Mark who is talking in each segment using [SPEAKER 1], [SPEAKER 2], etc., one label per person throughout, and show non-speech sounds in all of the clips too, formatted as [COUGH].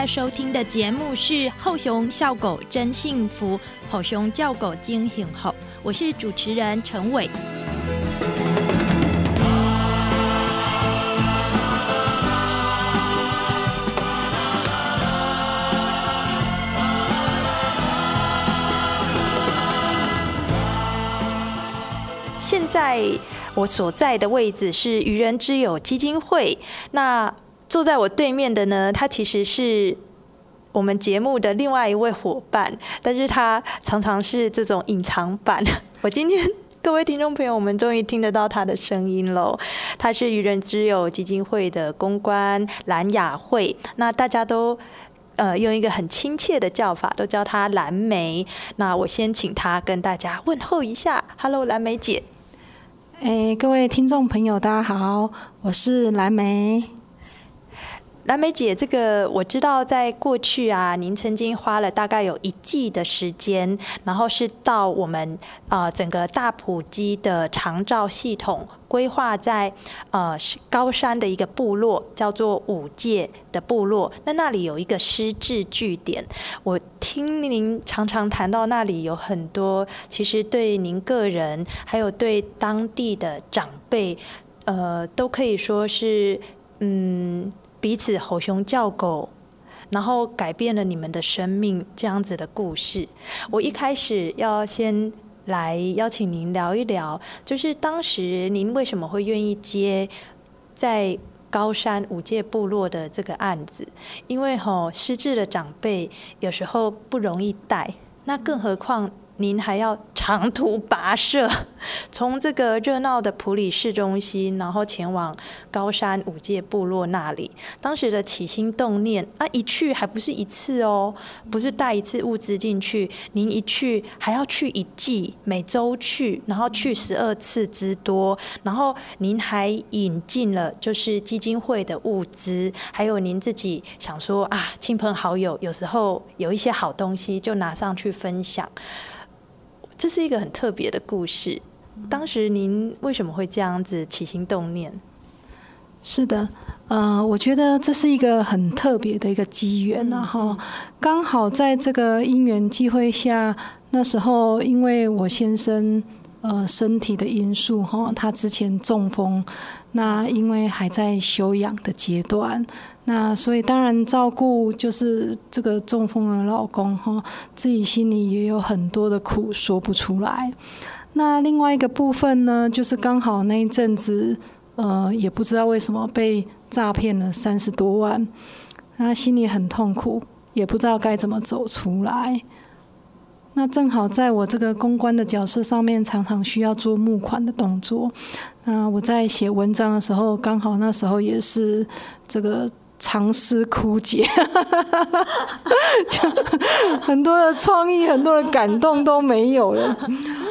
[SPEAKER 1] 在收听的节目是《后熊笑狗真幸福》，后熊叫狗惊醒后，我是主持人陈伟。现在我所在的位置是愚人之友基金会。那坐在我对面的呢，他其实是我们节目的另外一位伙伴，但是他常常是这种隐藏版。[LAUGHS] 我今天各位听众朋友，我们终于听得到他的声音喽。他是愚人之友基金会的公关蓝雅慧，那大家都呃用一个很亲切的叫法，都叫他蓝莓。那我先请他跟大家问候一下，Hello，蓝莓姐。
[SPEAKER 2] 哎，各位听众朋友，大家好，我是蓝莓。
[SPEAKER 1] 蓝莓姐，这个我知道，在过去啊，您曾经花了大概有一季的时间，然后是到我们呃整个大埔基的长照系统规划在呃高山的一个部落，叫做五界的部落。那那里有一个失智据点，我听您常常谈到那里有很多，其实对您个人还有对当地的长辈，呃，都可以说是嗯。彼此吼熊叫狗，然后改变了你们的生命，这样子的故事。我一开始要先来邀请您聊一聊，就是当时您为什么会愿意接在高山五界部落的这个案子？因为吼失智的长辈有时候不容易带，那更何况。您还要长途跋涉，[LAUGHS] 从这个热闹的普里市中心，然后前往高山五界部落那里。当时的起心动念，啊，一去还不是一次哦，不是带一次物资进去，您一去还要去一季，每周去，然后去十二次之多，然后您还引进了就是基金会的物资，还有您自己想说啊，亲朋好友有时候有一些好东西就拿上去分享。这是一个很特别的故事。当时您为什么会这样子起心动念？
[SPEAKER 2] 是的，呃，我觉得这是一个很特别的一个机缘然后刚好在这个因缘机会下，那时候因为我先生呃身体的因素哈，他之前中风，那因为还在休养的阶段。那所以当然照顾就是这个中风的老公哈，自己心里也有很多的苦说不出来。那另外一个部分呢，就是刚好那一阵子，呃，也不知道为什么被诈骗了三十多万，那心里很痛苦，也不知道该怎么走出来。那正好在我这个公关的角色上面，常常需要做募款的动作。那我在写文章的时候，刚好那时候也是这个。尝试枯竭，[LAUGHS] 很多的创意、很多的感动都没有了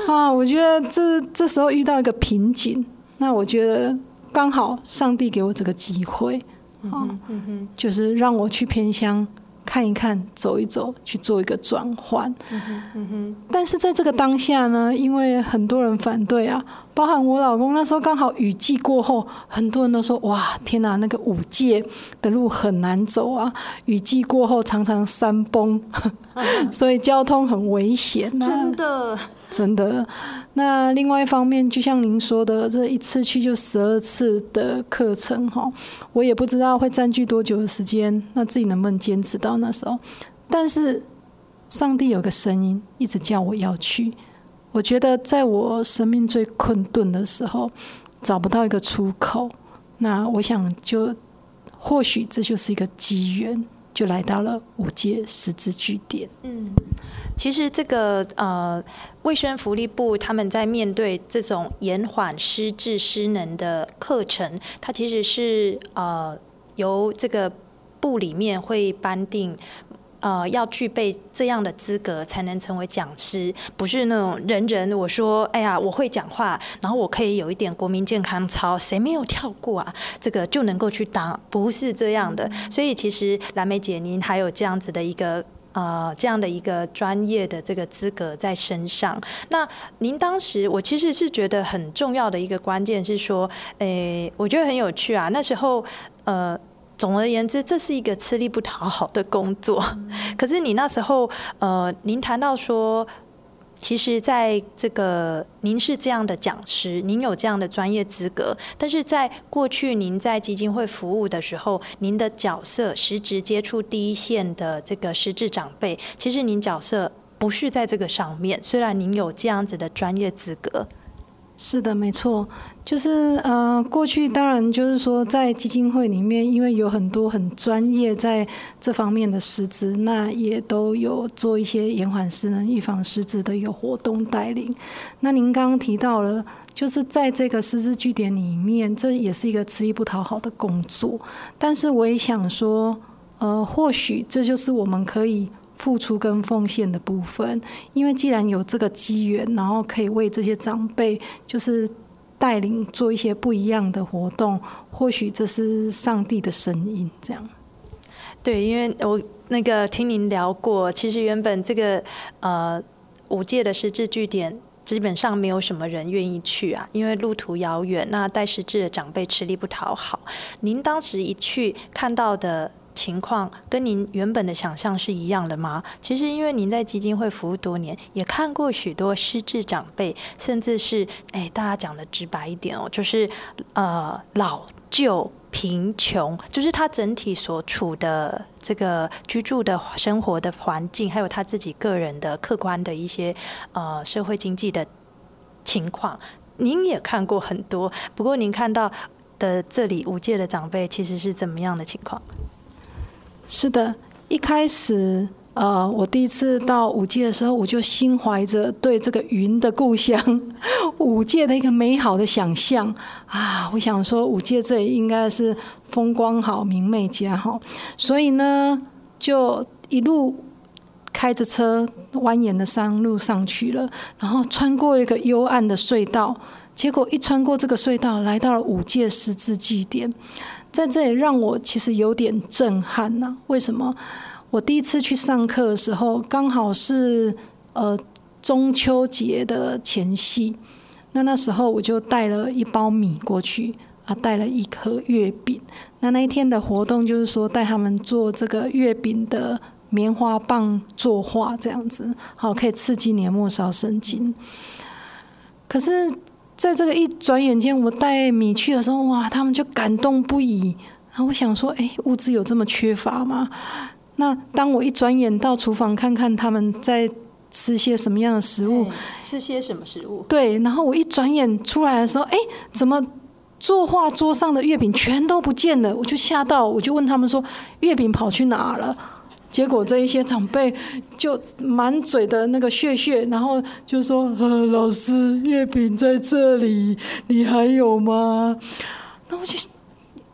[SPEAKER 2] 啊！我觉得这这时候遇到一个瓶颈，那我觉得刚好上帝给我这个机会啊，就是让我去偏乡。看一看，走一走，去做一个转换。但是在这个当下呢，因为很多人反对啊，包含我老公那时候刚好雨季过后，很多人都说：“哇，天哪，那个五界的路很难走啊！雨季过后常常山崩，[LAUGHS] 所以交通很危险。”
[SPEAKER 1] 真的。
[SPEAKER 2] 真的，那另外一方面，就像您说的，这一次去就十二次的课程哈，我也不知道会占据多久的时间，那自己能不能坚持到那时候？但是上帝有个声音一直叫我要去，我觉得在我生命最困顿的时候，找不到一个出口，那我想就或许这就是一个机缘。就来到了五阶十字据点。
[SPEAKER 1] 嗯，其实这个呃，卫生福利部他们在面对这种延缓失智失能的课程，它其实是呃由这个部里面会颁定。呃，要具备这样的资格才能成为讲师，不是那种人人我说，哎呀，我会讲话，然后我可以有一点国民健康操，谁没有跳过啊？这个就能够去当，不是这样的。所以其实蓝莓姐，您还有这样子的一个呃，这样的一个专业的这个资格在身上。那您当时，我其实是觉得很重要的一个关键是说，诶，我觉得很有趣啊。那时候，呃。总而言之，这是一个吃力不讨好的工作。可是你那时候，呃，您谈到说，其实在这个您是这样的讲师，您有这样的专业资格，但是在过去您在基金会服务的时候，您的角色实质接触第一线的这个实质长辈，其实您角色不是在这个上面。虽然您有这样子的专业资格。
[SPEAKER 2] 是的，没错，就是呃，过去当然就是说，在基金会里面，因为有很多很专业在这方面的师资，那也都有做一些延缓失能、预防失智的一个活动带领。那您刚刚提到了，就是在这个师资据点里面，这也是一个吃力不讨好的工作。但是我也想说，呃，或许这就是我们可以。付出跟奉献的部分，因为既然有这个机缘，然后可以为这些长辈，就是带领做一些不一样的活动，或许这是上帝的声音。这样，
[SPEAKER 1] 对，因为我那个听您聊过，其实原本这个呃五届的实质据点，基本上没有什么人愿意去啊，因为路途遥远，那带实质的长辈吃力不讨好。您当时一去看到的。情况跟您原本的想象是一样的吗？其实，因为您在基金会服务多年，也看过许多失智长辈，甚至是哎，大家讲的直白一点哦，就是呃老旧、贫穷，就是他整体所处的这个居住的生活的环境，还有他自己个人的客观的一些呃社会经济的情况，您也看过很多。不过，您看到的这里五届的长辈，其实是怎么样的情况？
[SPEAKER 2] 是的，一开始，呃，我第一次到五界的时候，我就心怀着对这个云的故乡 [LAUGHS] 五界的一个美好的想象啊，我想说五界这里应该是风光好、明媚佳好，所以呢，就一路开着车蜿蜒的山路上去了，然后穿过一个幽暗的隧道，结果一穿过这个隧道，来到了五界十字据点。在这里让我其实有点震撼呐。为什么？我第一次去上课的时候，刚好是呃中秋节的前夕。那那时候我就带了一包米过去，啊，带了一颗月饼。那那一天的活动就是说带他们做这个月饼的棉花棒作画，这样子，好可以刺激年末梢神经。可是。在这个一转眼间，我带米去的时候，哇，他们就感动不已。然后我想说，哎，物资有这么缺乏吗？那当我一转眼到厨房看看他们在吃些什么样的食物，
[SPEAKER 1] 吃些什么食物？
[SPEAKER 2] 对，然后我一转眼出来的时候，哎，怎么作画桌上的月饼全都不见了？我就吓到，我就问他们说，月饼跑去哪了？结果这一些长辈就满嘴的那个血血，然后就说：“呃，老师，月饼在这里，你还有吗？”那我就。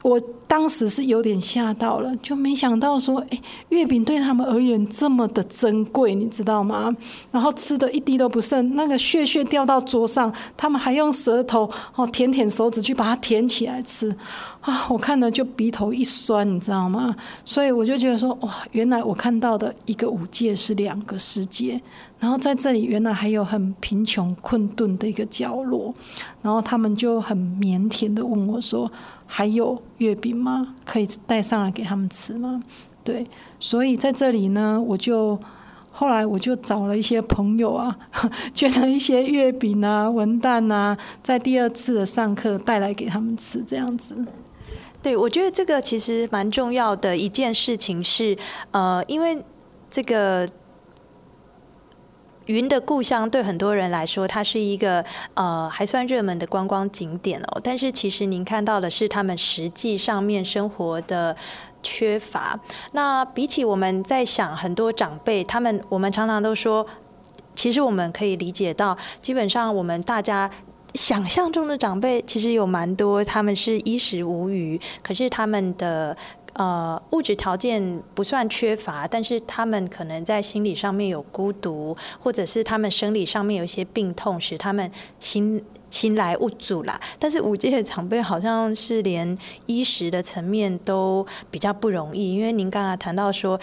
[SPEAKER 2] 我当时是有点吓到了，就没想到说，哎，月饼对他们而言这么的珍贵，你知道吗？然后吃的一滴都不剩，那个屑屑掉到桌上，他们还用舌头哦舔舔手指去把它舔起来吃，啊，我看了就鼻头一酸，你知道吗？所以我就觉得说，哇，原来我看到的一个五界是两个世界。然后在这里，原来还有很贫穷困顿的一个角落，然后他们就很腼腆的问我说：“还有月饼吗？可以带上来给他们吃吗？”对，所以在这里呢，我就后来我就找了一些朋友啊，[LAUGHS] 捐了一些月饼啊、文旦啊，在第二次的上课带来给他们吃，这样子。
[SPEAKER 1] 对，我觉得这个其实蛮重要的一件事情是，呃，因为这个。云的故乡对很多人来说，它是一个呃还算热门的观光景点哦。但是其实您看到的是他们实际上面生活的缺乏。那比起我们在想很多长辈，他们我们常常都说，其实我们可以理解到，基本上我们大家想象中的长辈，其实有蛮多他们是衣食无余，可是他们的。呃，物质条件不算缺乏，但是他们可能在心理上面有孤独，或者是他们生理上面有一些病痛，使他们心心来物阻啦。但是五界的长辈好像是连衣食的层面都比较不容易，因为您刚刚谈到说。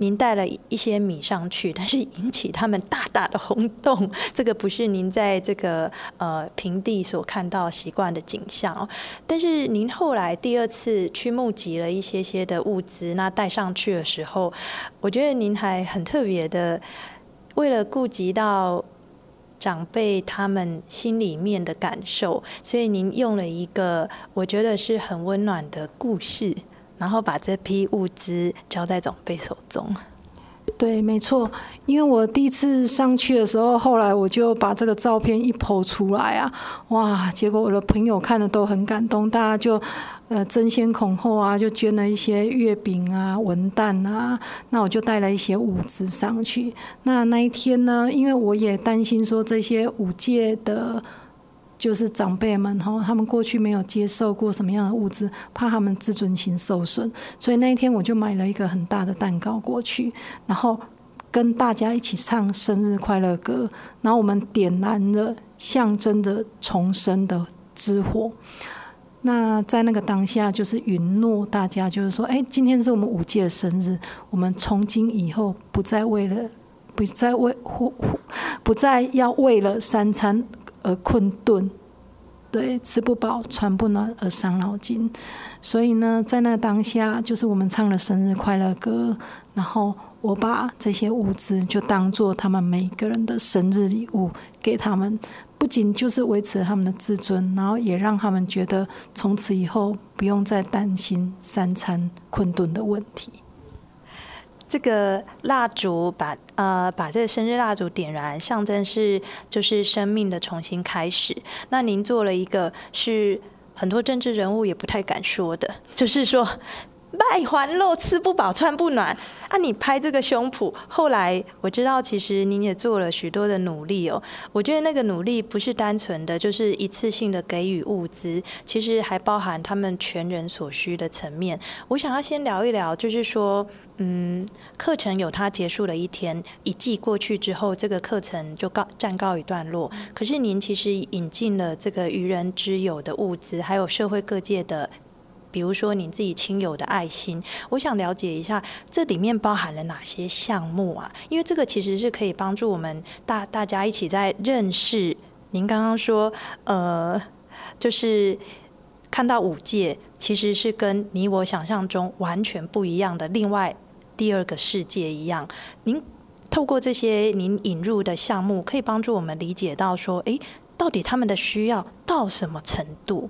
[SPEAKER 1] 您带了一些米上去，但是引起他们大大的轰动，这个不是您在这个呃平地所看到习惯的景象哦。但是您后来第二次去募集了一些些的物资，那带上去的时候，我觉得您还很特别的，为了顾及到长辈他们心里面的感受，所以您用了一个我觉得是很温暖的故事。然后把这批物资交在长辈手中。
[SPEAKER 2] 对，没错，因为我第一次上去的时候，后来我就把这个照片一剖出来啊，哇！结果我的朋友看了都很感动，大家就呃争先恐后啊，就捐了一些月饼啊、文旦啊，那我就带了一些物资上去。那那一天呢，因为我也担心说这些五届的。就是长辈们哈，他们过去没有接受过什么样的物资，怕他们自尊心受损，所以那一天我就买了一个很大的蛋糕过去，然后跟大家一起唱生日快乐歌，然后我们点燃了象征着重生的之火。那在那个当下，就是允诺大家，就是说，哎，今天是我们五届的生日，我们从今以后不再为了，不再为不再要为了三餐。而困顿，对，吃不饱穿不暖而伤脑筋，所以呢，在那当下，就是我们唱了生日快乐歌，然后我把这些物资就当做他们每个人的生日礼物给他们，不仅就是维持他们的自尊，然后也让他们觉得从此以后不用再担心三餐困顿的问题。
[SPEAKER 1] 这个蜡烛把呃把这个生日蜡烛点燃，象征是就是生命的重新开始。那您做了一个是很多政治人物也不太敢说的，就是说。卖还肉，吃不饱，穿不暖。啊，你拍这个胸脯，后来我知道，其实您也做了许多的努力哦。我觉得那个努力不是单纯的，就是一次性的给予物资，其实还包含他们全人所需的层面。我想要先聊一聊，就是说，嗯，课程有它结束了一天，一季过去之后，这个课程就告暂告一段落。可是您其实引进了这个愚人之友的物资，还有社会各界的。比如说你自己亲友的爱心，我想了解一下这里面包含了哪些项目啊？因为这个其实是可以帮助我们大大家一起在认识。您刚刚说，呃，就是看到五界其实是跟你我想象中完全不一样的另外第二个世界一样。您透过这些您引入的项目，可以帮助我们理解到说，诶，到底他们的需要到什么程度？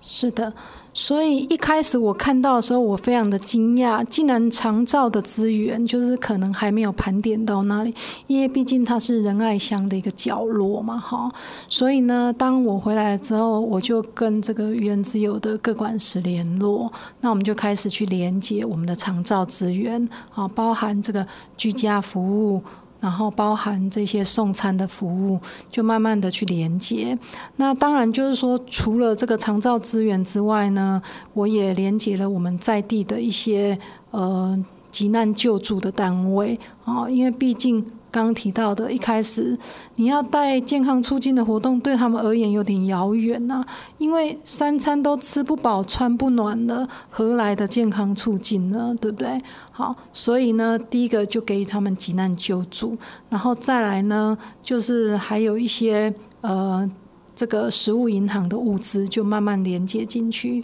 [SPEAKER 2] 是的。所以一开始我看到的时候，我非常的惊讶，竟然长照的资源就是可能还没有盘点到那里，因为毕竟它是仁爱乡的一个角落嘛，哈。所以呢，当我回来之后，我就跟这个原之友的各管事联络，那我们就开始去连接我们的长照资源，啊，包含这个居家服务。然后包含这些送餐的服务，就慢慢的去连接。那当然就是说，除了这个长照资源之外呢，我也连接了我们在地的一些呃急难救助的单位啊，因为毕竟。刚提到的，一开始你要带健康促进的活动，对他们而言有点遥远呐，因为三餐都吃不饱、穿不暖了，何来的健康促进呢？对不对？好，所以呢，第一个就给予他们急难救助，然后再来呢，就是还有一些呃，这个食物银行的物资就慢慢连接进去。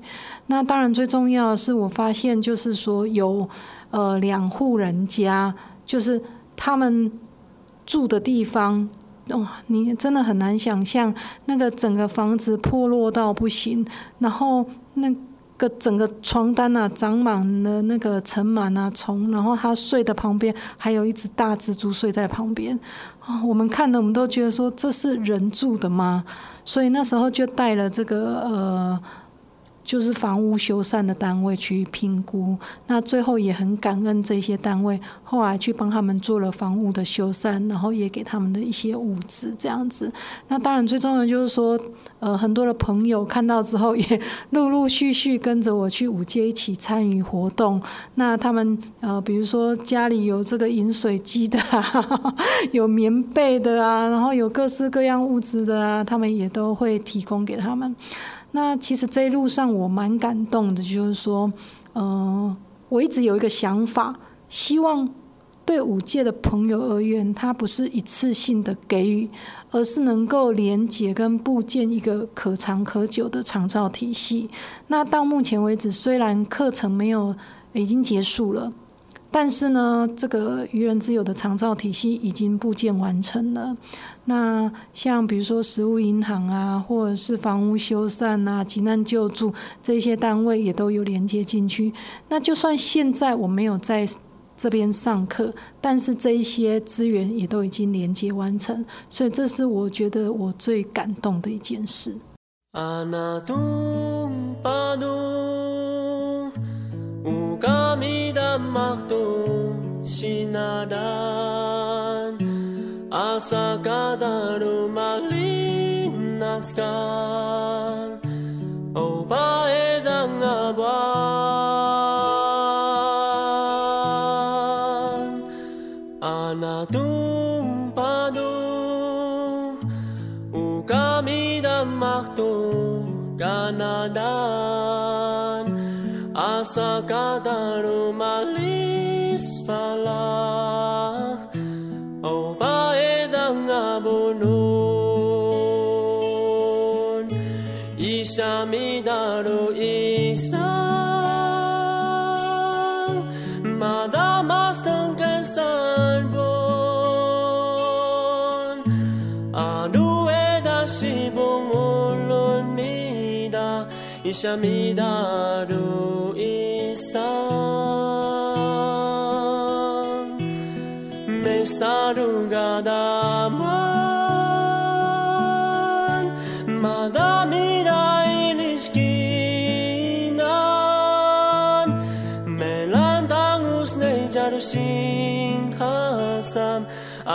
[SPEAKER 2] 那当然最重要的是，我发现就是说有呃两户人家，就是他们。住的地方，哇，你真的很难想象，那个整个房子破落到不行，然后那个整个床单啊长满了那个尘螨啊虫，然后他睡的旁边还有一只大蜘蛛睡在旁边啊，
[SPEAKER 3] 我们看了，我们都觉得说这是人住的吗？所以那时候就带了这个呃。就是房屋修缮的单位去评估，那最后也很感恩这些单位，后来去帮他们做了房屋的修缮，然后也给他们的一些物资这样子。那当然最重要的就是说，呃，很多的朋友看到之后也陆陆续续跟着我去五街一起参与活动。那他们呃，比如说家里有这个饮水机的，[LAUGHS] 有棉被的啊，然后有各式各样物资的啊，他们也都会提供给他们。那其实这一路上我蛮感动的，就是说，呃，我一直有一个想法，希望对五届的朋友而言，它不是一次性的给予，而是能够连接跟部建一个可长可久的长照体系。那到目前为止，虽然课程没有已经结束了。但是呢，这个愚人之友的长照体系已经部件完成了。那像比如说食物银行啊，或者是房屋修缮啊、急难救助这些单位也都有连接进去。那就算现在我没有在这边上课，但是这一些资源也都已经连接完成。所以这是我觉得我最感动的一件事。Asakadaru malinaskan Opa edang abang Anatum padu Ukami dan maktu Kanadan Asakadaru malis falan 路一生，马达马斯登根三本，阿路埃达西波摩罗尼达，一沙米达路一生，梅萨鲁嘎达摩。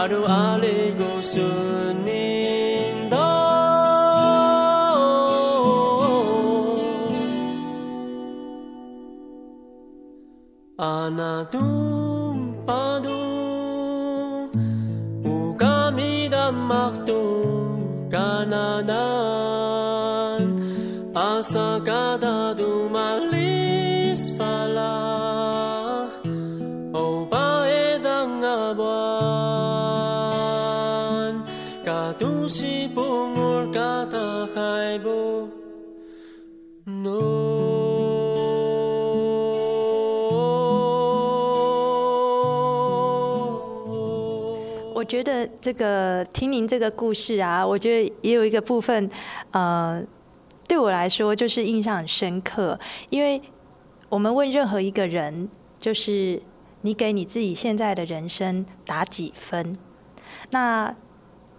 [SPEAKER 3] 하루 알리고 순인도 아나둠 빠도 우감이다 막도 가나단
[SPEAKER 1] 아사가다 觉得这个听您这个故事啊，我觉得也有一个部分，呃，对我来说就是印象很深刻，因为我们问任何一个人，就是你给你自己现在的人生打几分？那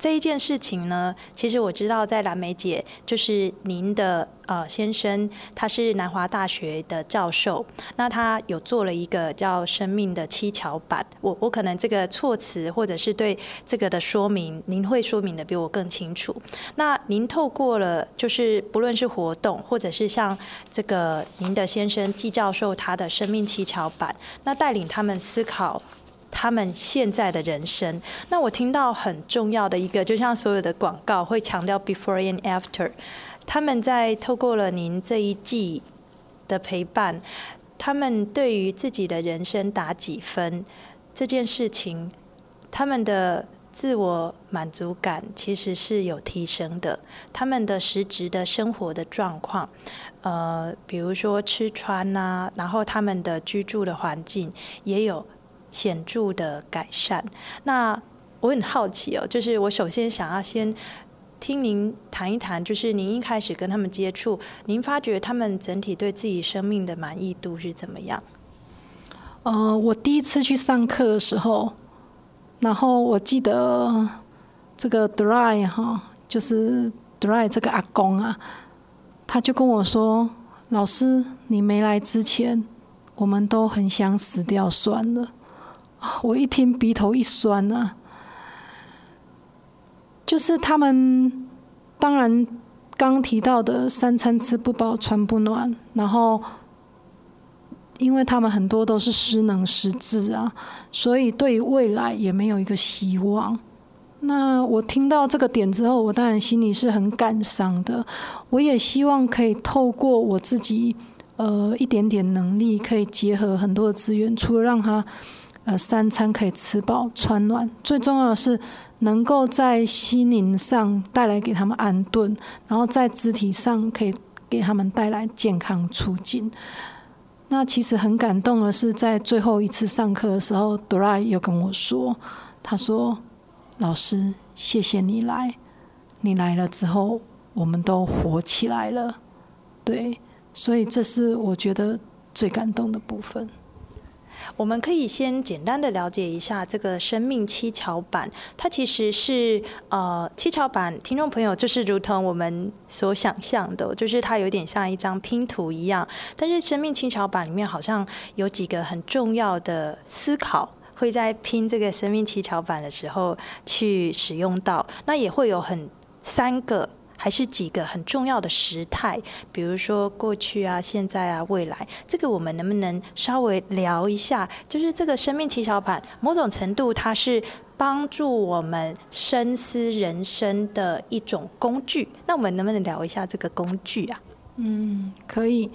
[SPEAKER 1] 这一件事情呢，其实我知道在蓝莓姐就是您的呃先生，他是南华大学的教授，那他有做了一个叫“生命的七巧板”。我我可能这个措辞或者是对这个的说明，您会说明的比我更清楚。那您透过了就是不论是活动，或者是像这个您的先生季教授他的生命七巧板，那带领他们思考。他们现在的人生，那我听到很重要的一个，就像所有的广告会强调 before and after，他们在透过了您这一季的陪伴，他们对于自己的人生打几分这件事情，他们的自我满足感其实是有提升的，他们的实质的生活的状况，呃，比如说吃穿呐、然后他们的居住的环境也有显著的改善。那我很好奇哦，就是我首先想要先听您谈一谈，就是您一开始跟他们接触，您发觉他们整体对自己生命的满意度是怎么样？
[SPEAKER 2] 呃，我第一次去上课的时候，然后我记得这个 Dry 哈，就是 Dry 这个阿公啊，他就跟我说：“老师，你没来之前，我们都很想死掉算了。”我一听鼻头一酸啊，就是他们当然刚提到的三餐吃不饱穿不暖，然后因为他们很多都是失能失智啊，所以对未来也没有一个希望。那我听到这个点之后，我当然心里是很感伤的。我也希望可以透过我自己呃一点点能力，可以结合很多的资源，除了让他呃三餐可以吃饱穿暖，最重要的是能够在心灵上带来给他们安顿，然后在肢体上可以给他们带来健康促进。那其实很感动的是，在最后一次上课的时候，朵拉有跟我说，他说：“老师，谢谢你来，你来了之后，我们都活起来了。”对，所以这是我觉得最感动的部分。
[SPEAKER 1] 我们可以先简单的了解一下这个生命七巧板，它其实是呃七巧板，听众朋友就是如同我们所想象的，就是它有点像一张拼图一样。但是生命七巧板里面好像有几个很重要的思考。会在拼这个生命七巧板的时候去使用到，那也会有很三个还是几个很重要的时态，比如说过去啊、现在啊、未来，这个我们能不能稍微聊一下？就是这个生命七巧板，某种程度它是帮助我们深思人生的一种工具。那我们能不能聊一下这个工具啊？
[SPEAKER 2] 嗯，可以。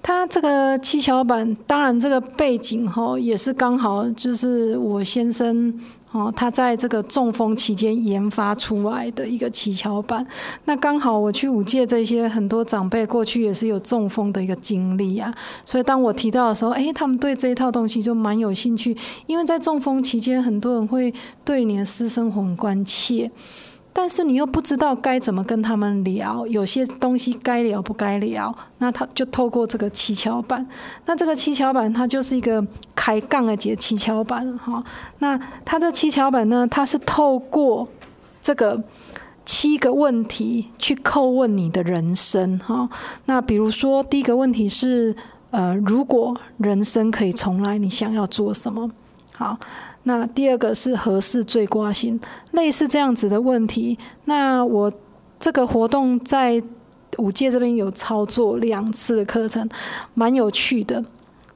[SPEAKER 2] 它这个七巧板，当然这个背景哈也是刚好就是我先生哦，他在这个中风期间研发出来的一个七巧板。那刚好我去五届这些很多长辈过去也是有中风的一个经历啊，所以当我提到的时候，哎，他们对这一套东西就蛮有兴趣，因为在中风期间，很多人会对你的私生活很关切。但是你又不知道该怎么跟他们聊，有些东西该聊不该聊，那他就透过这个七巧板。那这个七巧板它就是一个开杠的节七巧板哈。那它的七巧板呢，它是透过这个七个问题去叩问你的人生哈。那比如说第一个问题是，呃，如果人生可以重来，你想要做什么？好，那第二个是何事最挂心，类似这样子的问题。那我这个活动在五届这边有操作两次的课程，蛮有趣的。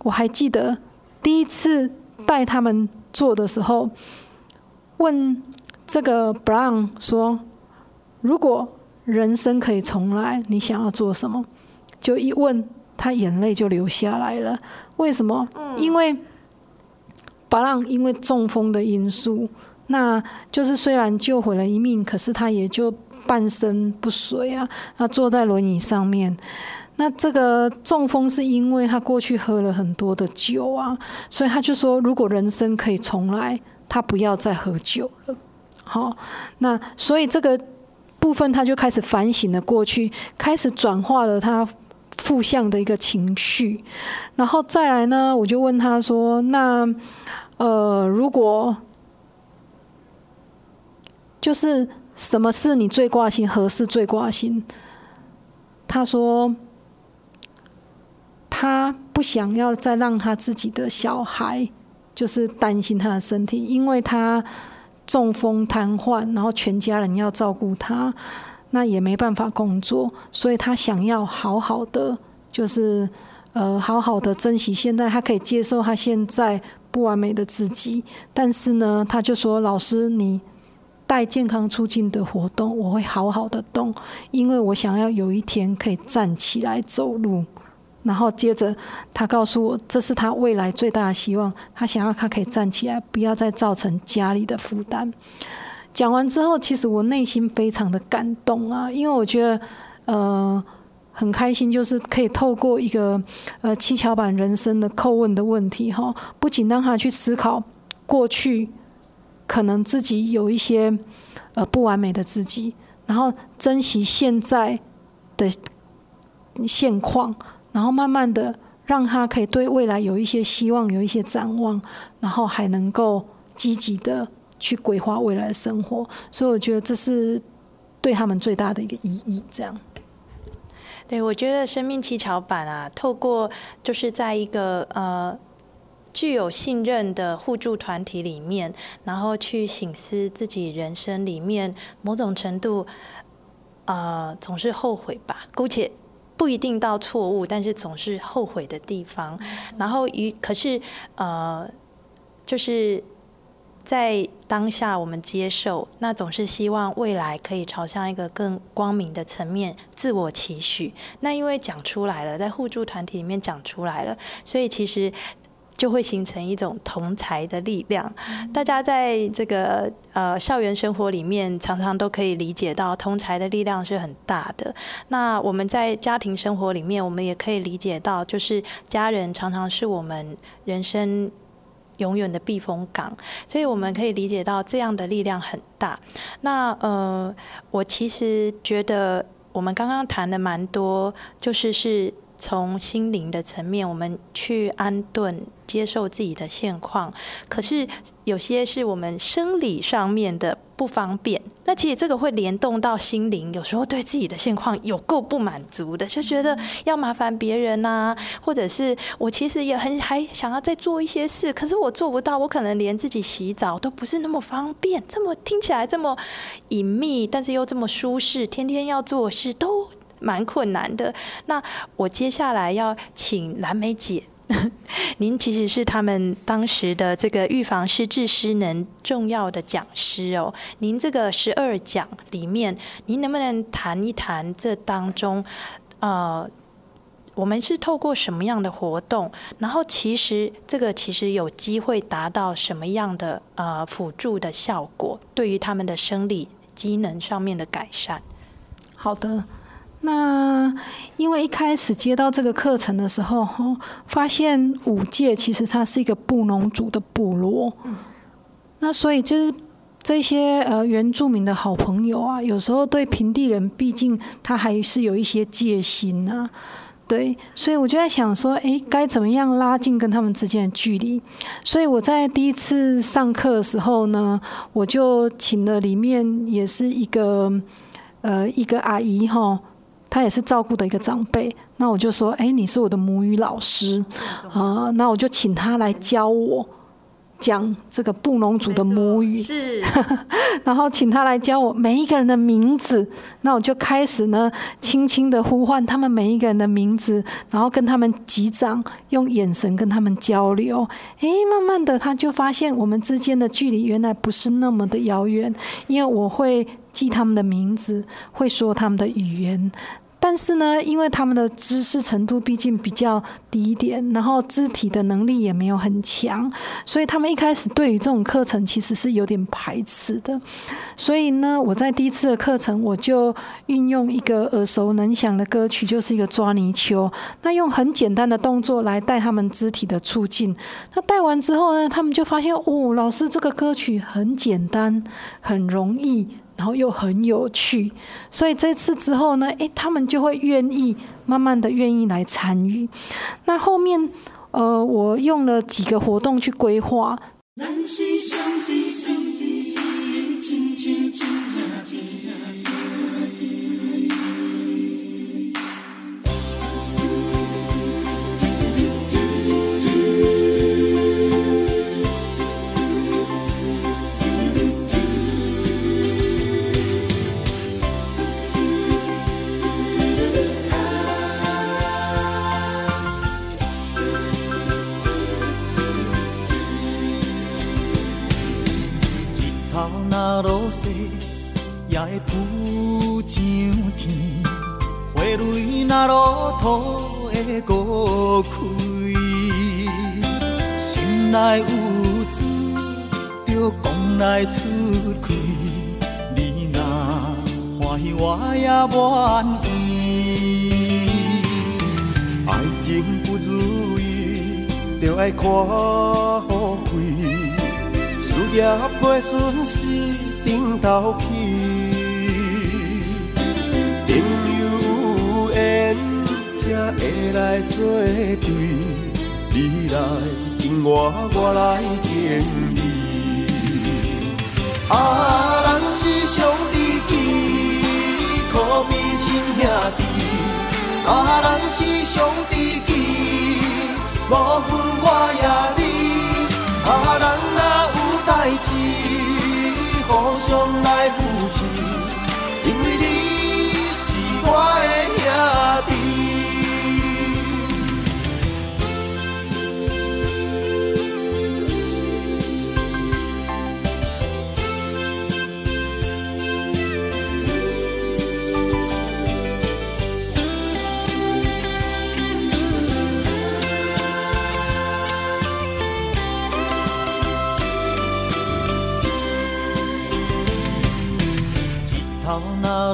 [SPEAKER 2] 我还记得第一次带他们做的时候，问这个 Brown 说：“如果人生可以重来，你想要做什么？”就一问，他眼泪就流下来了。为什么？因为 Brown 因为中风的因素，那就是虽然救回了一命，可是他也就半身不遂啊，他坐在轮椅上面。那这个中风是因为他过去喝了很多的酒啊，所以他就说，如果人生可以重来，他不要再喝酒了。好，那所以这个部分他就开始反省了过去，开始转化了他负向的一个情绪，然后再来呢，我就问他说，那呃，如果就是什么事你最挂心，何事最挂心？他说。他不想要再让他自己的小孩，就是担心他的身体，因为他中风瘫痪，然后全家人要照顾他，那也没办法工作，所以他想要好好的，就是呃好好的珍惜现在，他可以接受他现在不完美的自己，但是呢，他就说：“老师，你带健康促进的活动，我会好好的动，因为我想要有一天可以站起来走路。”然后接着，他告诉我，这是他未来最大的希望。他想要他可以站起来，不要再造成家里的负担。讲完之后，其实我内心非常的感动啊，因为我觉得，呃，很开心，就是可以透过一个呃七巧板人生的叩问的问题，哈，不仅让他去思考过去可能自己有一些呃不完美的自己，然后珍惜现在的现况。然后慢慢的让他可以对未来有一些希望，有一些展望，然后还能够积极的去规划未来的生活。所以我觉得这是对他们最大的一个意义。这样，
[SPEAKER 1] 对我觉得生命七巧板啊，透过就是在一个呃具有信任的互助团体里面，然后去醒思自己人生里面某种程度呃总是后悔吧，姑且。不一定到错误，但是总是后悔的地方。然后与可是呃，就是在当下我们接受，那总是希望未来可以朝向一个更光明的层面，自我期许。那因为讲出来了，在互助团体里面讲出来了，所以其实。就会形成一种同才的力量。大家在这个呃校园生活里面，常常都可以理解到同才的力量是很大的。那我们在家庭生活里面，我们也可以理解到，就是家人常常是我们人生永远的避风港。所以我们可以理解到这样的力量很大。那呃，我其实觉得我们刚刚谈的蛮多，就是是从心灵的层面，我们去安顿。接受自己的现况，可是有些是我们生理上面的不方便。那其实这个会联动到心灵，有时候对自己的现况有够不满足的，就觉得要麻烦别人呐，或者是我其实也很还想要再做一些事，可是我做不到，我可能连自己洗澡都不是那么方便，这么听起来这么隐秘，但是又这么舒适，天天要做事都蛮困难的。那我接下来要请蓝莓姐。[LAUGHS] 您其实是他们当时的这个预防失智失能重要的讲师哦。您这个十二讲里面，您能不能谈一谈这当中，呃，我们是透过什么样的活动？然后其实这个其实有机会达到什么样的呃辅助的效果，对于他们的生理机能上面的改善？
[SPEAKER 2] 好的。那因为一开始接到这个课程的时候，哈，发现五界其实它是一个布农族的部落，那所以就是这些呃原住民的好朋友啊，有时候对平地人，毕竟他还是有一些戒心呐，对，所以我就在想说，哎，该怎么样拉近跟他们之间的距离？所以我在第一次上课的时候呢，我就请了里面也是一个呃一个阿姨哈。他也是照顾的一个长辈，那我就说，哎，你是我的母语老师，啊，那我就请他来教我讲这个布农族的母语，
[SPEAKER 1] 是，[LAUGHS]
[SPEAKER 2] 然后请他来教我每一个人的名字。那我就开始呢，轻轻的呼唤他们每一个人的名字，然后跟他们击掌，用眼神跟他们交流。诶，慢慢的他就发现我们之间的距离原来不是那么的遥远，因为我会记他们的名字，会说他们的语言。但是呢，因为他们的知识程度毕竟比较低一点，然后肢体的能力也没有很强，所以他们一开始对于这种课程其实是有点排斥的。所以呢，我在第一次的课程，我就运用一个耳熟能详的歌曲，就是一个抓泥鳅。那用很简单的动作来带他们肢体的促进。那带完之后呢，他们就发现哦，老师这个歌曲很简单，很容易。然后又很有趣，所以这次之后呢，诶，他们就会愿意慢慢的愿意来参与。那后面，呃，我用了几个活动去规划。
[SPEAKER 4] 落西也会浮上天，花蕊若落土会孤开，心内有珠就讲来出开，你若欢喜我也愿意。爱情不如意，就爱看。事业袂顺时，顶头去，朋友有缘才会来作对，你来敬我，我来敬你。啊，咱是兄弟己，可比亲兄弟。啊，咱是兄弟己，无分我也你。啊，咱若代志，互相来扶持，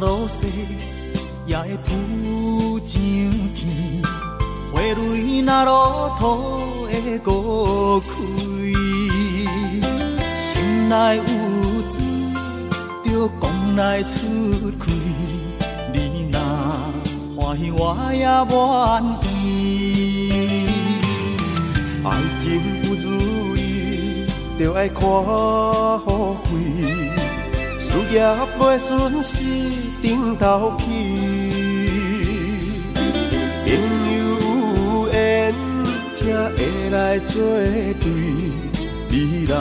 [SPEAKER 4] 落西也会浮上天，花蕊若落土会孤开，心内有珠就讲来出开，你若欢喜我也愿意。爱情不如意，就爱看好开。事业袂顺时，顶头去。朋友有缘才会来作对，你来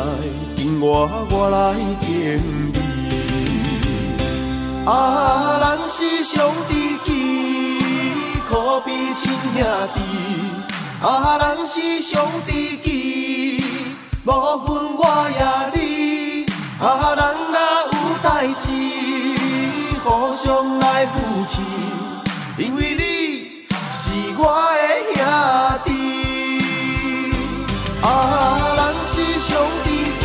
[SPEAKER 4] 敬我，我来敬你。啊，咱是兄弟己，可比亲兄弟。啊，咱是兄弟己，无分我也你。啊，咱互相来扶持，因为你是我的兄弟。啊，人是上知己，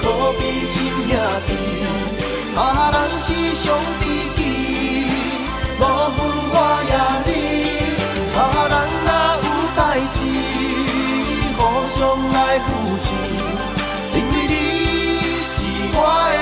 [SPEAKER 4] 可比亲兄弟。啊，人是上知己，无分我也你。啊，人若有代志互相来扶持，因为你是我的。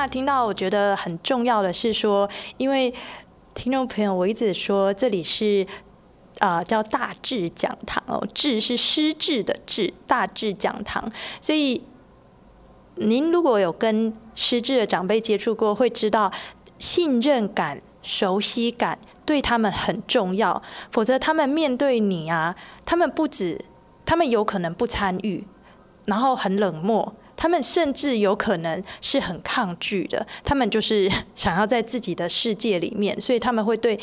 [SPEAKER 1] 那听到，我觉得很重要的是说，因为听众朋友，我一直说这里是。啊，叫大智讲堂哦，智是失智的智，大智讲堂。所以，您如果有跟失智的长辈接触过，会知道信任感、熟悉感对他们很重要。否则，他们面对你啊，他们不止，他们有可能不参与，然后很冷漠，他们甚至有可能是很抗拒的。他们就是 [LAUGHS] 想要在自己的世界里面，所以他们会对。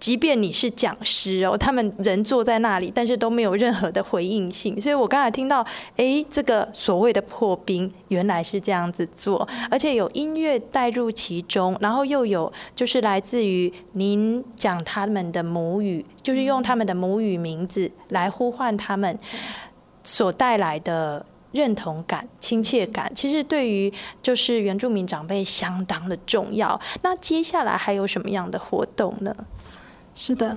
[SPEAKER 1] 即便你是讲师哦，他们人坐在那里，但是都没有任何的回应性。所以我刚才听到，哎，这个所谓的破冰原来是这样子做，而且有音乐带入其中，然后又有就是来自于您讲他们的母语，就是用他们的母语名字来呼唤他们所带来的认同感、亲切感，其实对于就是原住民长辈相当的重要。那接下来还有什么样的活动呢？
[SPEAKER 2] 是的，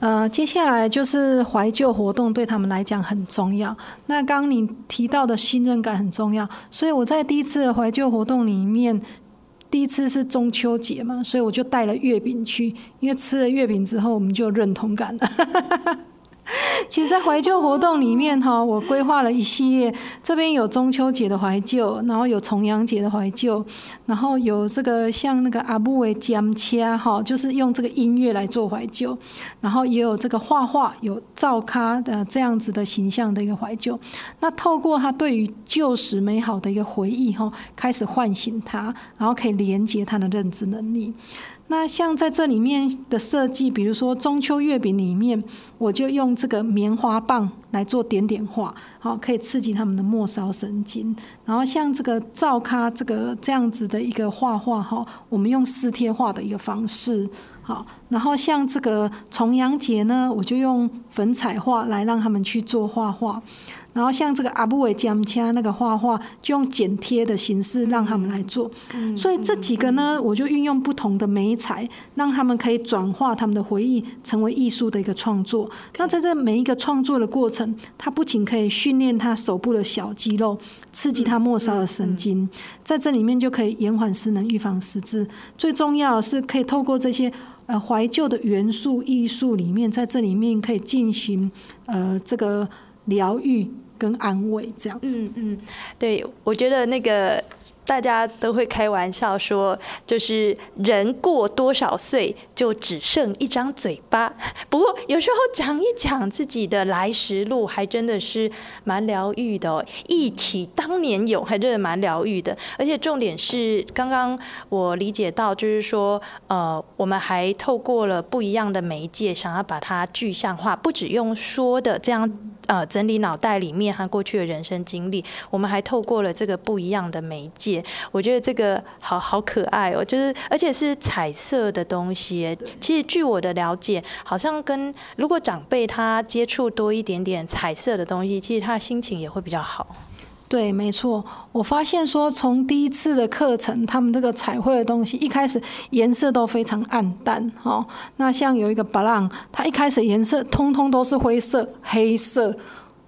[SPEAKER 2] 呃，接下来就是怀旧活动，对他们来讲很重要。那刚刚你提到的信任感很重要，所以我在第一次的怀旧活动里面，第一次是中秋节嘛，所以我就带了月饼去，因为吃了月饼之后，我们就有认同感了。[LAUGHS] 其实，在怀旧活动里面哈，我规划了一系列，这边有中秋节的怀旧，然后有重阳节的怀旧，然后有这个像那个阿布维江切哈，就是用这个音乐来做怀旧，然后也有这个画画，有造咖的这样子的形象的一个怀旧。那透过他对于旧时美好的一个回忆哈，开始唤醒他，然后可以连接他的认知能力。那像在这里面的设计，比如说中秋月饼里面，我就用这个棉花棒来做点点画，好，可以刺激他们的末梢神经。然后像这个照咖这个这样子的一个画画哈，我们用撕贴画的一个方式，好。然后像这个重阳节呢，我就用粉彩画来让他们去做画画。然后像这个阿布韦江掐那个画画，就用剪贴的形式让他们来做。所以这几个呢，我就运用不同的媒材，让他们可以转化他们的回忆，成为艺术的一个创作。那在这每一个创作的过程，它不仅可以训练他手部的小肌肉，刺激他末梢的神经，在这里面就可以延缓失能、预防失智。最重要的是，可以透过这些呃怀旧的元素艺术里面，在这里面可以进行呃这个疗愈。跟安慰这样子，
[SPEAKER 1] 嗯嗯，对我觉得那个。大家都会开玩笑说，就是人过多少岁就只剩一张嘴巴。[LAUGHS] 不过有时候讲一讲自己的来时路，还真的是蛮疗愈的。忆起当年勇，还真的蛮疗愈的。而且重点是，刚刚我理解到，就是说，呃，我们还透过了不一样的媒介，想要把它具象化，不只用说的这样，呃，整理脑袋里面和过去的人生经历，我们还透过了这个不一样的媒介。我觉得这个好好可爱哦，就是而且是彩色的东西。其实据我的了解，好像跟如果长辈他接触多一点点彩色的东西，其实他的心情也会比较好。
[SPEAKER 2] 对，没错。我发现说，从第一次的课程，他们这个彩绘的东西一开始颜色都非常暗淡哦。那像有一个巴浪，它一开始颜色通通都是灰色、黑色。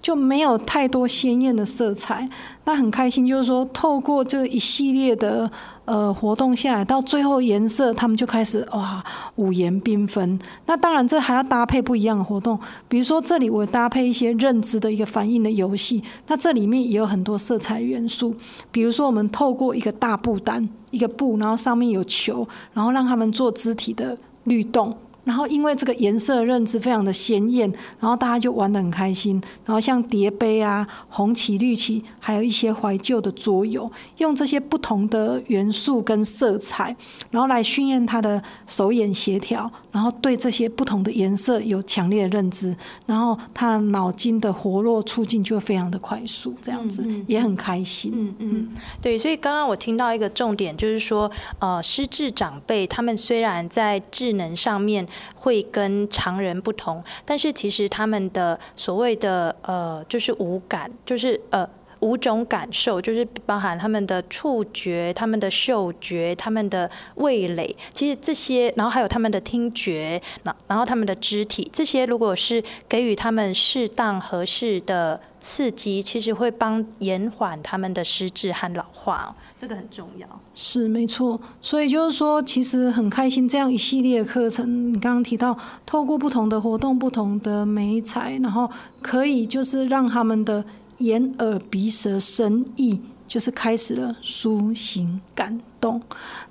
[SPEAKER 2] 就没有太多鲜艳的色彩，那很开心，就是说透过这一系列的呃活动下来，到最后颜色他们就开始哇五颜缤纷。那当然这还要搭配不一样的活动，比如说这里我搭配一些认知的一个反应的游戏，那这里面也有很多色彩元素，比如说我们透过一个大布单，一个布，然后上面有球，然后让他们做肢体的律动。然后因为这个颜色认知非常的鲜艳，然后大家就玩得很开心。然后像叠杯啊、红旗、绿旗，还有一些怀旧的桌游，用这些不同的元素跟色彩，然后来训练他的手眼协调。然后对这些不同的颜色有强烈的认知，然后他脑筋的活络促进就会非常的快速，这样子也很开心。
[SPEAKER 1] 嗯嗯，对，所以刚刚我听到一个重点，就是说，呃，失智长辈他们虽然在智能上面会跟常人不同，但是其实他们的所谓的呃，就是五感，就是呃。五种感受，就是包含他们的触觉、他们的嗅觉、他们的味蕾，其实这些，然后还有他们的听觉，然然后他们的肢体，这些如果是给予他们适当合适的刺激，其实会帮延缓他们的失智和老化，这个很重要。
[SPEAKER 2] 是没错，所以就是说，其实很开心这样一系列课程。你刚刚提到，透过不同的活动、不同的美彩，然后可以就是让他们的眼、耳、鼻、舌、身、意，就是开始了苏醒感动。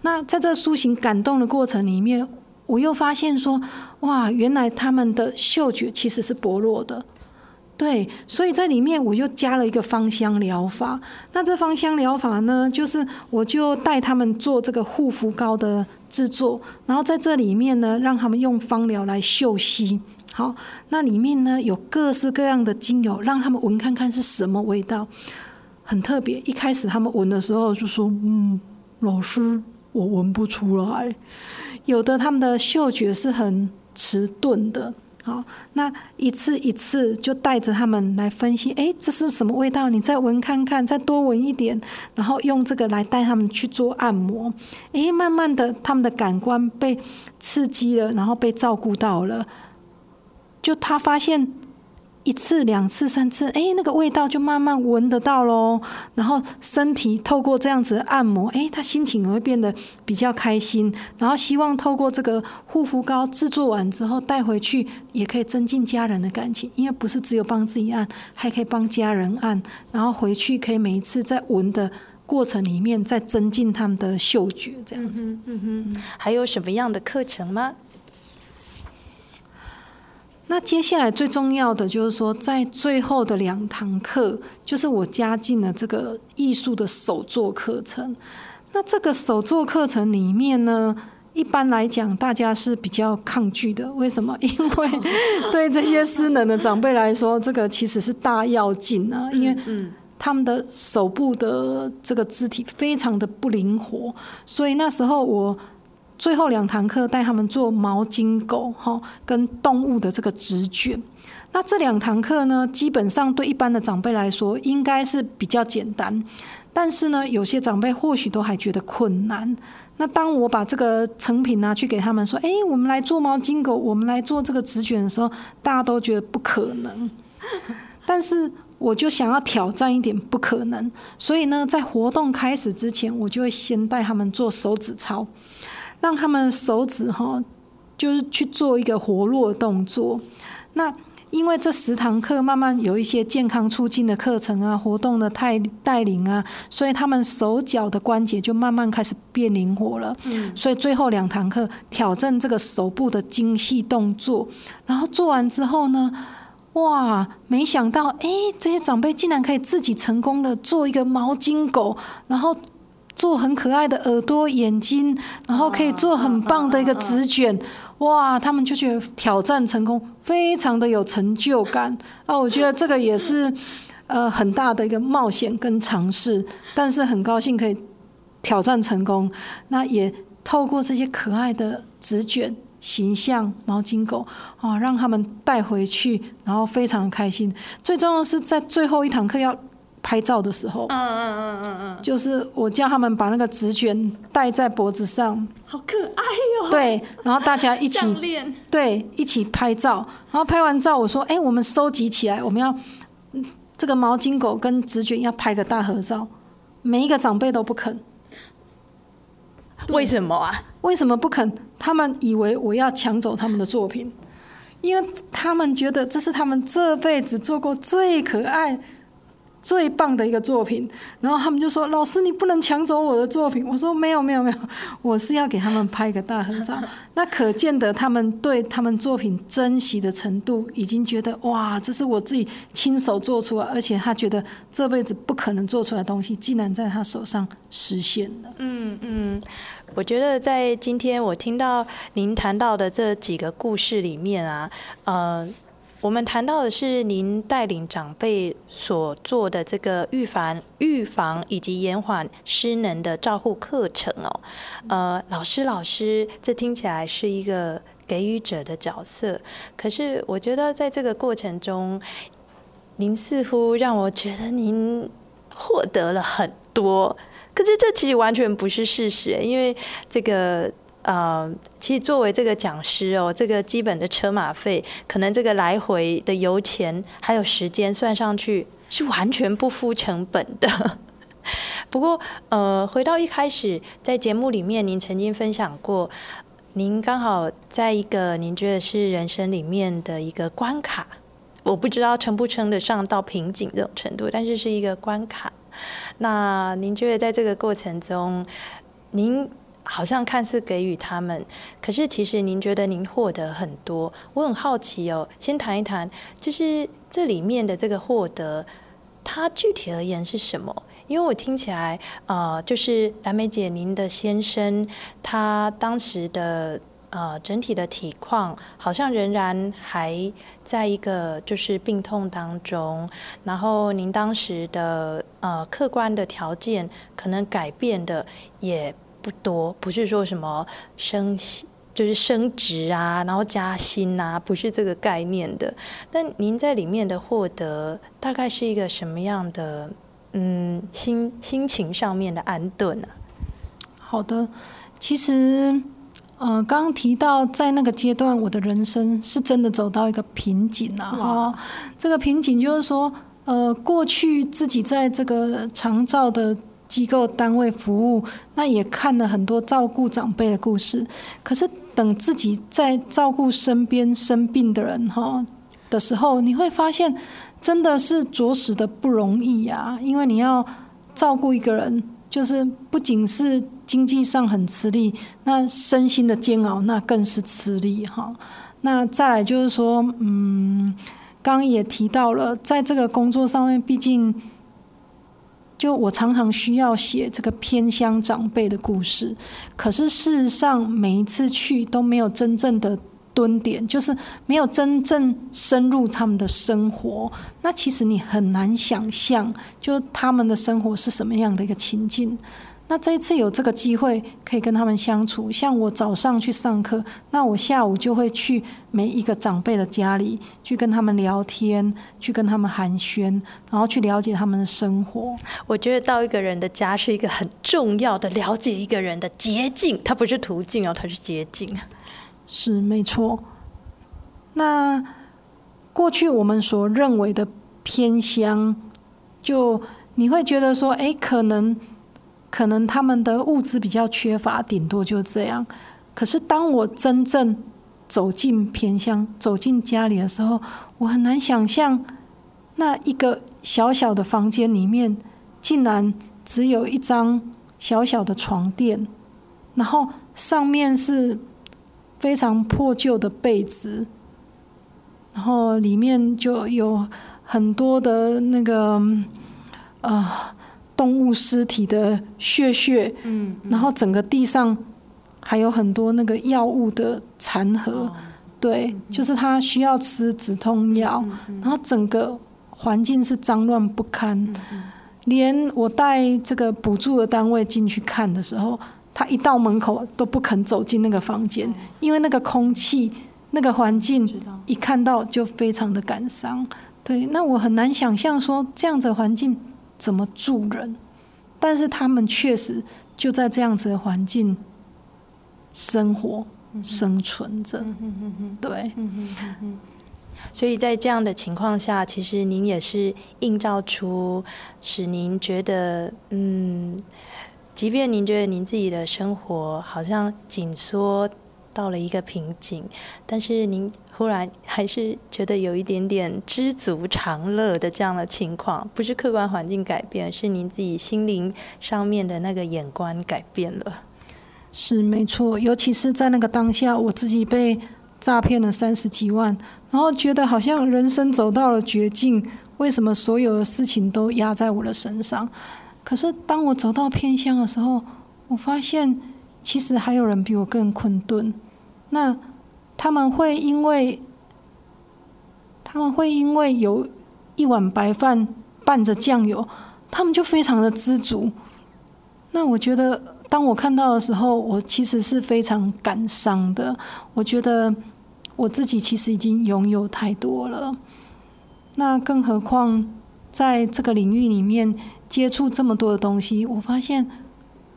[SPEAKER 2] 那在这苏醒感动的过程里面，我又发现说，哇，原来他们的嗅觉其实是薄弱的。对，所以在里面我就加了一个芳香疗法。那这芳香疗法呢，就是我就带他们做这个护肤膏的制作，然后在这里面呢，让他们用芳疗来嗅吸。好，那里面呢有各式各样的精油，让他们闻看看是什么味道，很特别。一开始他们闻的时候就说：“嗯，老师，我闻不出来。”有的他们的嗅觉是很迟钝的。好，那一次一次就带着他们来分析，哎，这是什么味道？你再闻看看，再多闻一点，然后用这个来带他们去做按摩。哎，慢慢的，他们的感官被刺激了，然后被照顾到了，就他发现。一次、两次、三次，哎，那个味道就慢慢闻得到喽。然后身体透过这样子按摩，哎，他心情也会变得比较开心。然后希望透过这个护肤膏制作完之后带回去，也可以增进家人的感情，因为不是只有帮自己按，还可以帮家人按。然后回去可以每一次在闻的过程里面，再增进他们的嗅觉，这样子。
[SPEAKER 1] 嗯哼，还有什么样的课程吗？
[SPEAKER 2] 那接下来最重要的就是说，在最后的两堂课，就是我加进了这个艺术的手作课程。那这个手作课程里面呢，一般来讲大家是比较抗拒的。为什么？[LAUGHS] 因为 [LAUGHS] 对这些失能的长辈来说，这个其实是大要紧啊，因为他们的手部的这个肢体非常的不灵活，所以那时候我。最后两堂课带他们做毛巾狗哈，跟动物的这个纸卷。那这两堂课呢，基本上对一般的长辈来说应该是比较简单，但是呢，有些长辈或许都还觉得困难。那当我把这个成品拿去给他们说：“哎，我们来做毛巾狗，我们来做这个纸卷的时候，大家都觉得不可能。但是我就想要挑战一点不可能，所以呢，在活动开始之前，我就会先带他们做手指操。让他们手指哈，就是去做一个活络动作。那因为这十堂课慢慢有一些健康促进的课程啊，活动的带带领啊，所以他们手脚的关节就慢慢开始变灵活了。嗯。所以最后两堂课挑战这个手部的精细动作，然后做完之后呢，哇，没想到哎，这些长辈竟然可以自己成功的做一个毛巾狗，然后。做很可爱的耳朵、眼睛，然后可以做很棒的一个纸卷，哇！他们就觉得挑战成功，非常的有成就感啊！我觉得这个也是呃很大的一个冒险跟尝试，但是很高兴可以挑战成功。那也透过这些可爱的纸卷形象毛巾狗啊，让他们带回去，然后非常开心。最重要是在最后一堂课要。拍照的时候，嗯嗯嗯嗯嗯，就是我叫他们把那个纸卷戴在脖子上，
[SPEAKER 1] 好可爱哟。
[SPEAKER 2] 对，然后大家一起对一起拍照，然后拍完照，我说：“哎，我们收集起来，我们要这个毛巾狗跟纸卷要拍个大合照。”每一个长辈都不肯，
[SPEAKER 1] 为什么啊？
[SPEAKER 2] 为什么不肯？他们以为我要抢走他们的作品，因为他们觉得这是他们这辈子做过最可爱。最棒的一个作品，然后他们就说：“老师，你不能抢走我的作品。”我说：“没有，没有，没有，我是要给他们拍一个大合照。”那可见得他们对他们作品珍惜的程度，已经觉得哇，这是我自己亲手做出来，而且他觉得这辈子不可能做出来的东西，竟然在他手上实现了。
[SPEAKER 1] 嗯嗯，我觉得在今天我听到您谈到的这几个故事里面啊，呃。我们谈到的是您带领长辈所做的这个预防、预防以及延缓失能的照护课程哦。呃，老师，老师，这听起来是一个给予者的角色，可是我觉得在这个过程中，您似乎让我觉得您获得了很多。可是这其实完全不是事实，因为这个呃，其实作为这个讲师哦，这个基本的车马费，可能这个来回的油钱还有时间算上去，是完全不付成本的。[LAUGHS] 不过，呃，回到一开始在节目里面，您曾经分享过，您刚好在一个您觉得是人生里面的一个关卡，我不知道称不称得上到瓶颈这种程度，但是是一个关卡。那您觉得在这个过程中，您好像看似给予他们，可是其实您觉得您获得很多。我很好奇哦，先谈一谈，就是这里面的这个获得，它具体而言是什么？因为我听起来，呃，就是蓝莓姐您的先生，他当时的呃整体的体况好像仍然还在一个就是病痛当中，然后您当时的呃客观的条件可能改变的也不多，不是说什么升就是升职啊，然后加薪啊，不是这个概念的。但您在里面的获得，大概是一个什么样的？嗯，心心情上面的安顿啊。
[SPEAKER 2] 好的，其实，呃，刚刚提到在那个阶段，我的人生是真的走到一个瓶颈啊。哈，这个瓶颈就是说，呃，过去自己在这个长照的机构单位服务，那也看了很多照顾长辈的故事。可是，等自己在照顾身边生病的人哈的时候，你会发现。真的是着实的不容易呀，因为你要照顾一个人，就是不仅是经济上很吃力，那身心的煎熬那更是吃力哈。那再来就是说，嗯，刚刚也提到了，在这个工作上面，毕竟就我常常需要写这个偏乡长辈的故事，可是事实上每一次去都没有真正的。蹲点就是没有真正深入他们的生活，那其实你很难想象，就他们的生活是什么样的一个情境。那这一次有这个机会可以跟他们相处，像我早上去上课，那我下午就会去每一个长辈的家里去跟他们聊天，去跟他们寒暄，然后去了解他们的生活。
[SPEAKER 1] 我觉得到一个人的家是一个很重要的了解一个人的捷径，它不是途径哦，它是捷径。
[SPEAKER 2] 是没错。那过去我们所认为的偏乡，就你会觉得说，哎，可能可能他们的物资比较缺乏，顶多就这样。可是当我真正走进偏乡，走进家里的时候，我很难想象，那一个小小的房间里面，竟然只有一张小小的床垫，然后上面是。非常破旧的被子，然后里面就有很多的那个呃动物尸体的血血，嗯，然后整个地上还有很多那个药物的残核，对，就是他需要吃止痛药，然后整个环境是脏乱不堪，连我带这个补助的单位进去看的时候。他一到门口都不肯走进那个房间，因为那个空气、那个环境，一看到就非常的感伤。对，那我很难想象说这样子的环境怎么住人，但是他们确实就在这样子的环境生活、生存着。对，
[SPEAKER 1] 所以在这样的情况下，其实您也是映照出使您觉得，嗯。即便您觉得您自己的生活好像紧缩到了一个瓶颈，但是您忽然还是觉得有一点点知足常乐的这样的情况，不是客观环境改变，是您自己心灵上面的那个眼光改变了。
[SPEAKER 2] 是没错，尤其是在那个当下，我自己被诈骗了三十几万，然后觉得好像人生走到了绝境，为什么所有的事情都压在我的身上？可是，当我走到偏乡的时候，我发现其实还有人比我更困顿。那他们会因为，他们会因为有一碗白饭拌着酱油，他们就非常的知足。那我觉得，当我看到的时候，我其实是非常感伤的。我觉得我自己其实已经拥有太多了。那更何况在这个领域里面。接触这么多的东西，我发现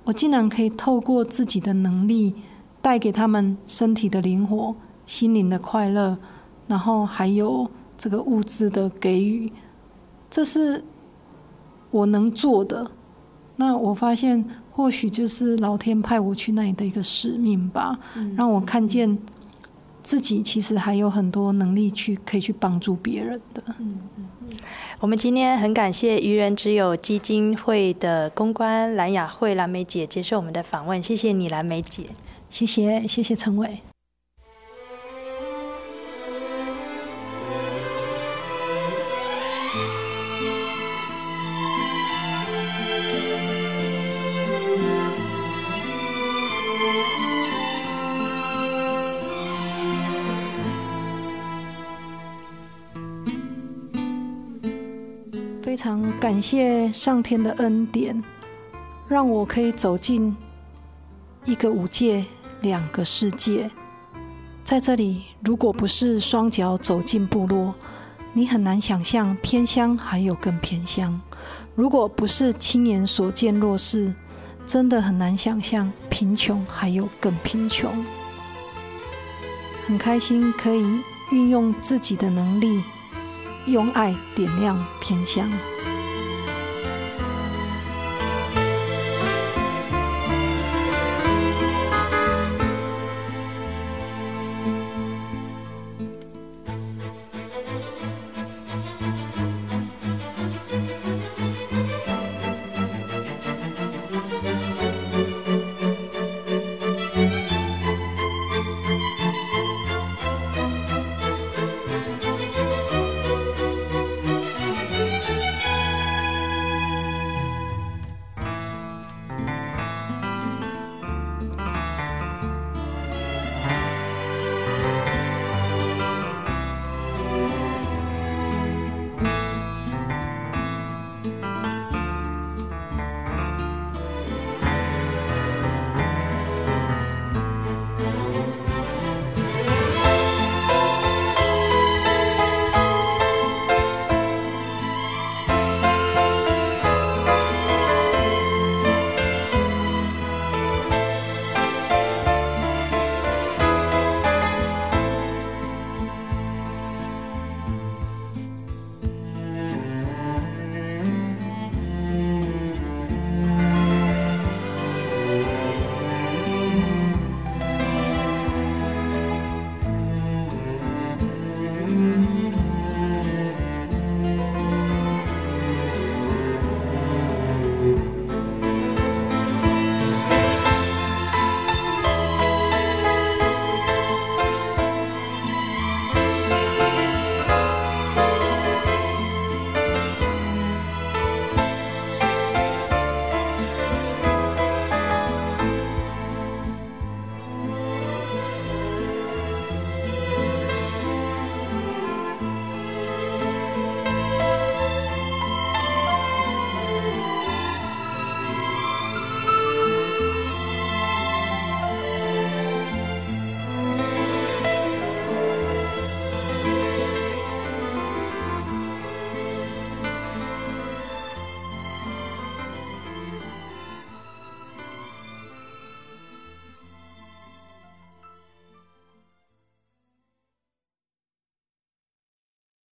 [SPEAKER 2] 我竟然可以透过自己的能力，带给他们身体的灵活、心灵的快乐，然后还有这个物质的给予，这是我能做的。那我发现，或许就是老天派我去那里的一个使命吧，让我看见自己其实还有很多能力去可以去帮助别人的。
[SPEAKER 1] 我们今天很感谢愚人之友基金会的公关蓝雅慧蓝梅姐接受我们的访问，谢谢你蓝梅姐，
[SPEAKER 2] 谢谢谢谢陈伟。常感谢上天的恩典，让我可以走进一个五界、两个世界。在这里，如果不是双脚走进部落，你很难想象偏乡还有更偏乡；如果不是亲眼所见弱势，真的很难想象贫穷还有更贫穷。很开心可以运用自己的能力。用爱点亮偏乡。